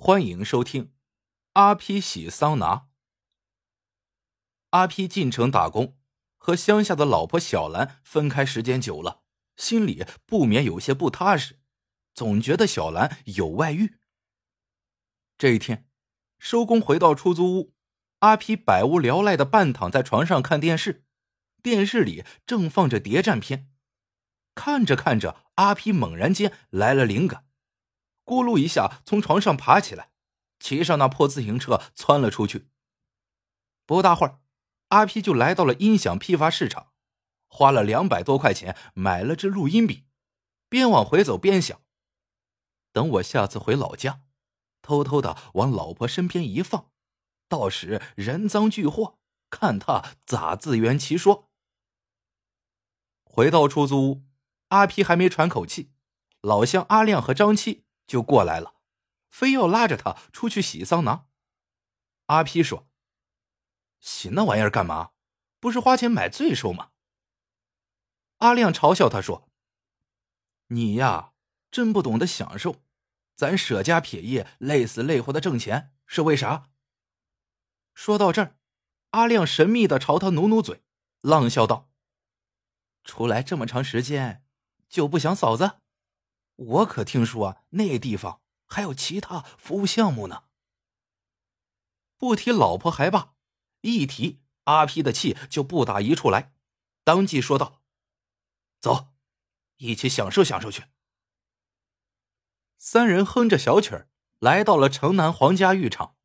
欢迎收听阿皮洗桑拿。阿皮进城打工，和乡下的老婆小兰分开时间久了，心里不免有些不踏实，总觉得小兰有外遇。这一天，收工回到出租屋，阿皮百无聊赖的半躺在床上看电视，电视里正放着谍战片。看着看着，阿皮猛然间来了灵感。咕噜一下，从床上爬起来，骑上那破自行车窜了出去。不大会儿，阿皮就来到了音响批发市场，花了两百多块钱买了支录音笔，边往回走边想：等我下次回老家，偷偷的往老婆身边一放，到时人赃俱获，看他咋自圆其说。回到出租屋，阿皮还没喘口气，老乡阿亮和张七。就过来了，非要拉着他出去洗桑拿。阿皮说：“洗那玩意儿干嘛？不是花钱买罪受吗？”阿亮嘲笑他说：“你呀，真不懂得享受。咱舍家撇业，累死累活的挣钱，是为啥？”说到这儿，阿亮神秘的朝他努努嘴，浪笑道：“出来这么长时间，就不想嫂子？”我可听说那地方还有其他服务项目呢。不提老婆还罢，一提阿皮的气就不打一处来，当即说道：“走，一起享受享受去。”三人哼着小曲儿来到了城南皇家浴场。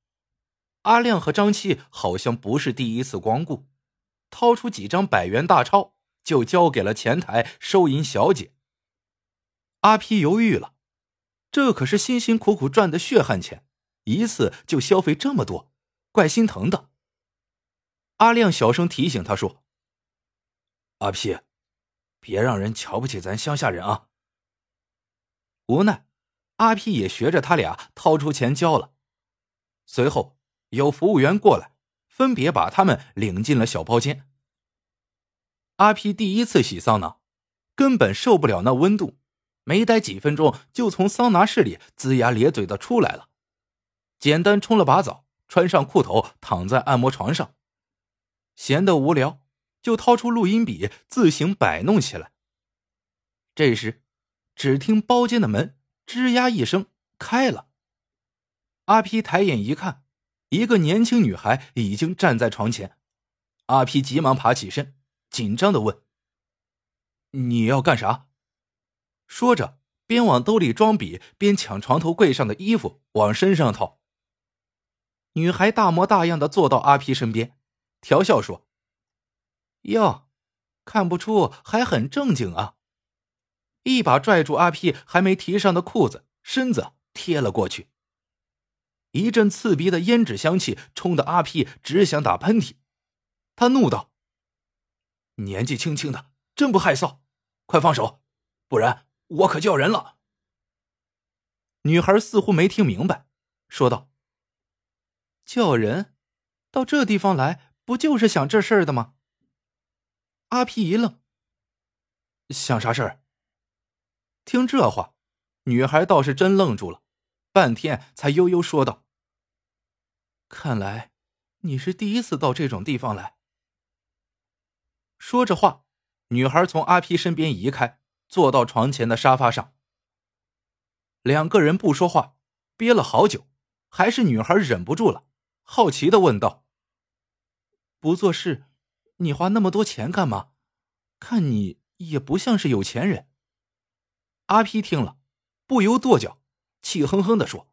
阿亮和张七好像不是第一次光顾，掏出几张百元大钞就交给了前台收银小姐。阿皮犹豫了，这可是辛辛苦苦赚的血汗钱，一次就消费这么多，怪心疼的。阿亮小声提醒他说：“阿皮，别让人瞧不起咱乡下人啊。”无奈，阿皮也学着他俩掏出钱交了。随后有服务员过来，分别把他们领进了小包间。阿皮第一次洗桑拿，根本受不了那温度。没待几分钟，就从桑拿室里龇牙咧嘴的出来了。简单冲了把澡，穿上裤头，躺在按摩床上，闲得无聊，就掏出录音笔自行摆弄起来。这时，只听包间的门吱呀一声开了。阿皮抬眼一看，一个年轻女孩已经站在床前。阿皮急忙爬起身，紧张的问：“你要干啥？”说着，边往兜里装笔，边抢床头柜上的衣服往身上套。女孩大模大样的坐到阿皮身边，调笑说：“哟，看不出还很正经啊！”一把拽住阿皮还没提上的裤子，身子贴了过去。一阵刺鼻的胭脂香气冲得阿皮只想打喷嚏。他怒道：“年纪轻轻的，真不害臊！快放手，不然……”我可叫人了。女孩似乎没听明白，说道：“叫人，到这地方来，不就是想这事儿的吗？”阿皮一愣，想啥事儿？听这话，女孩倒是真愣住了，半天才悠悠说道：“看来你是第一次到这种地方来。”说着话，女孩从阿皮身边移开。坐到床前的沙发上，两个人不说话，憋了好久，还是女孩忍不住了，好奇的问道：“不做事，你花那么多钱干嘛？看你也不像是有钱人。”阿皮听了，不由跺脚，气哼哼的说：“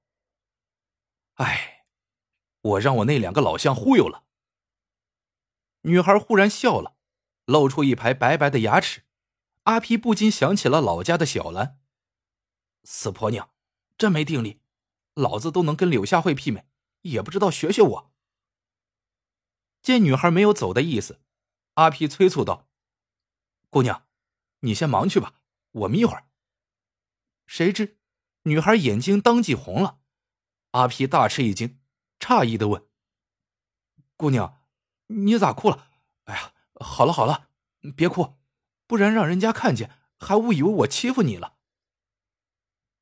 哎，我让我那两个老乡忽悠了。”女孩忽然笑了，露出一排白白的牙齿。阿皮不禁想起了老家的小兰，死婆娘，真没定力，老子都能跟柳下惠媲美，也不知道学学我。见女孩没有走的意思，阿皮催促道：“姑娘，你先忙去吧，我眯会儿。”谁知女孩眼睛当即红了，阿皮大吃一惊，诧异的问：“姑娘，你咋哭了？哎呀，好了好了，别哭。”不然让人家看见，还误以为我欺负你了。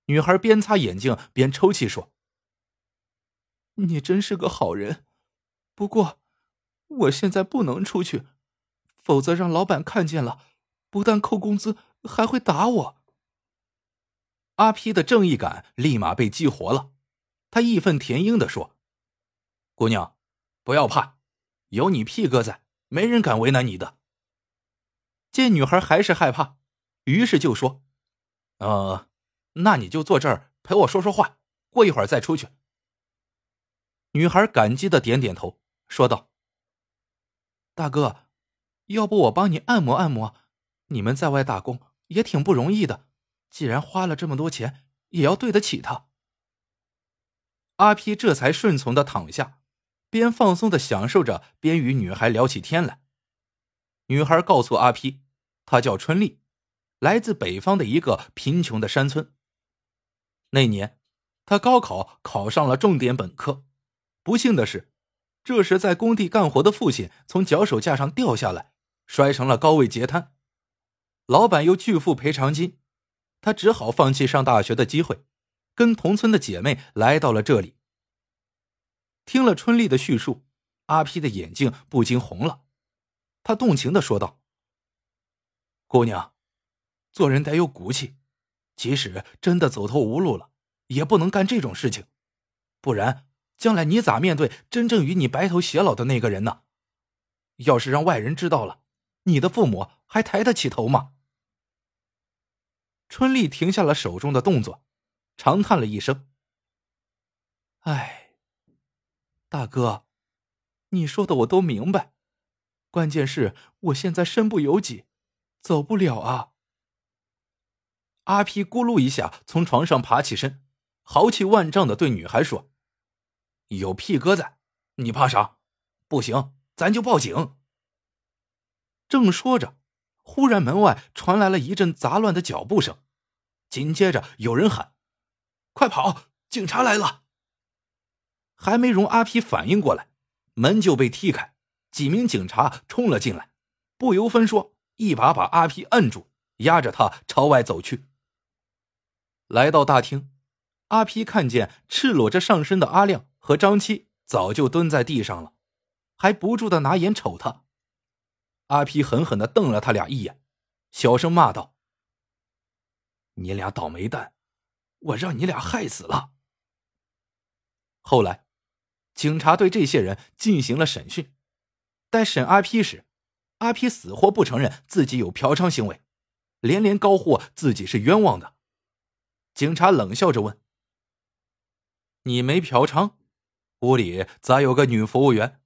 女孩边擦眼睛边抽泣说：“你真是个好人。不过，我现在不能出去，否则让老板看见了，不但扣工资，还会打我。”阿皮的正义感立马被激活了，他义愤填膺的说：“姑娘，不要怕，有你屁哥在，没人敢为难你的。”见女孩还是害怕，于是就说：“呃，那你就坐这儿陪我说说话，过一会儿再出去。”女孩感激的点点头，说道：“大哥，要不我帮你按摩按摩？你们在外打工也挺不容易的。”既然花了这么多钱，也要对得起他。阿皮这才顺从的躺下，边放松的享受着，边与女孩聊起天来。女孩告诉阿皮，她叫春丽，来自北方的一个贫穷的山村。那年，她高考考上了重点本科，不幸的是，这时在工地干活的父亲从脚手架上掉下来，摔成了高位截瘫，老板又拒付赔偿金。他只好放弃上大学的机会，跟同村的姐妹来到了这里。听了春丽的叙述，阿皮的眼睛不禁红了，他动情的说道：“姑娘，做人得有骨气，即使真的走投无路了，也不能干这种事情，不然将来你咋面对真正与你白头偕老的那个人呢？要是让外人知道了，你的父母还抬得起头吗？”春丽停下了手中的动作，长叹了一声：“哎，大哥，你说的我都明白，关键是我现在身不由己，走不了啊。”阿皮咕噜一下从床上爬起身，豪气万丈的对女孩说：“有屁哥在，你怕啥？不行，咱就报警。”正说着。忽然，门外传来了一阵杂乱的脚步声，紧接着有人喊：“快跑！警察来了！”还没容阿皮反应过来，门就被踢开，几名警察冲了进来，不由分说，一把把阿皮摁住，压着他朝外走去。来到大厅，阿皮看见赤裸着上身的阿亮和张七早就蹲在地上了，还不住的拿眼瞅他。阿皮狠狠的瞪了他俩一眼，小声骂道：“你俩倒霉蛋，我让你俩害死了。”后来，警察对这些人进行了审讯。待审阿皮时，阿皮死活不承认自己有嫖娼行为，连连高呼自己是冤枉的。警察冷笑着问：“你没嫖娼？屋里咋有个女服务员？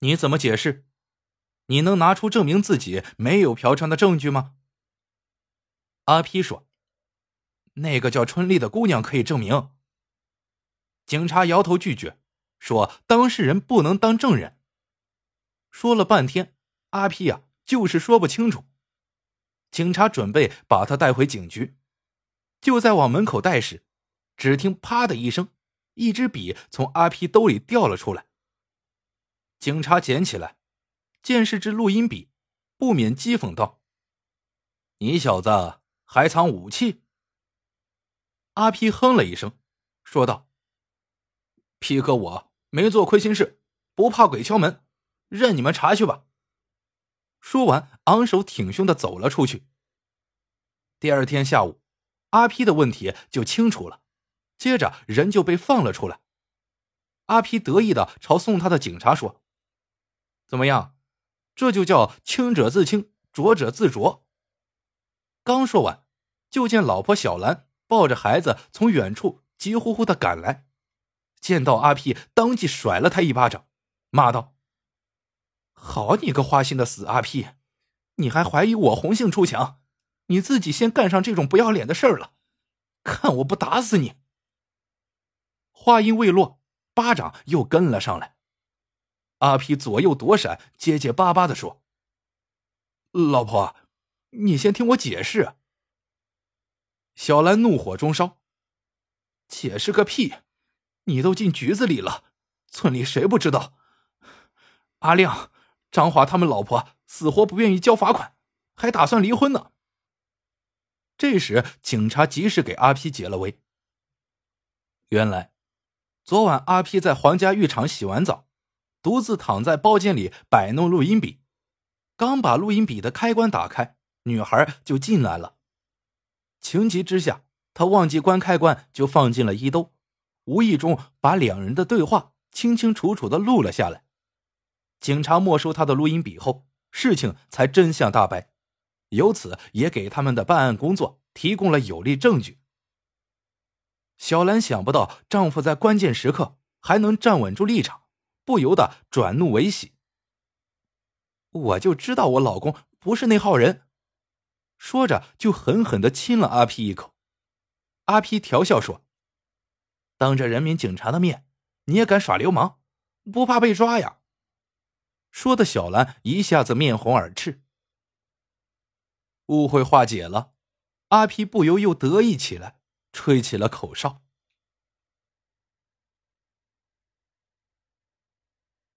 你怎么解释？”你能拿出证明自己没有嫖娼的证据吗？阿皮说：“那个叫春丽的姑娘可以证明。”警察摇头拒绝，说：“当事人不能当证人。”说了半天，阿皮呀就是说不清楚。警察准备把他带回警局，就在往门口带时，只听“啪”的一声，一支笔从阿皮兜里掉了出来。警察捡起来。见是支录音笔，不免讥讽道：“你小子还藏武器？”阿皮哼了一声，说道：“皮哥，我没做亏心事，不怕鬼敲门，任你们查去吧。”说完，昂首挺胸的走了出去。第二天下午，阿皮的问题就清楚了，接着人就被放了出来。阿皮得意的朝送他的警察说：“怎么样？”这就叫清者自清，浊者自浊。刚说完，就见老婆小兰抱着孩子从远处急呼呼的赶来，见到阿皮，当即甩了他一巴掌，骂道：“好你个花心的死阿屁，你还怀疑我红杏出墙？你自己先干上这种不要脸的事儿了，看我不打死你！”话音未落，巴掌又跟了上来。阿皮左右躲闪，结结巴巴的说：“老婆，你先听我解释。”小兰怒火中烧：“解释个屁！你都进局子里了，村里谁不知道？阿亮、张华他们老婆死活不愿意交罚款，还打算离婚呢。”这时，警察及时给阿 P 解了围。原来，昨晚阿 P 在皇家浴场洗完澡，独自躺在包间里摆弄录音笔，刚把录音笔的开关打开，女孩就进来了。情急之下，他忘记关开关，就放进了衣兜，无意中把两人的对话清清楚楚的录了下来。警察没收他的录音笔后，事情才真相大白，由此也给他们的办案工作提供了有力证据。小兰想不到丈夫在关键时刻还能站稳住立场，不由得转怒为喜。我就知道我老公不是那号人，说着就狠狠的亲了阿皮一口。阿皮调笑说：“当着人民警察的面，你也敢耍流氓，不怕被抓呀？”说的小兰一下子面红耳赤。误会化解了，阿皮不由又得意起来。吹起了口哨。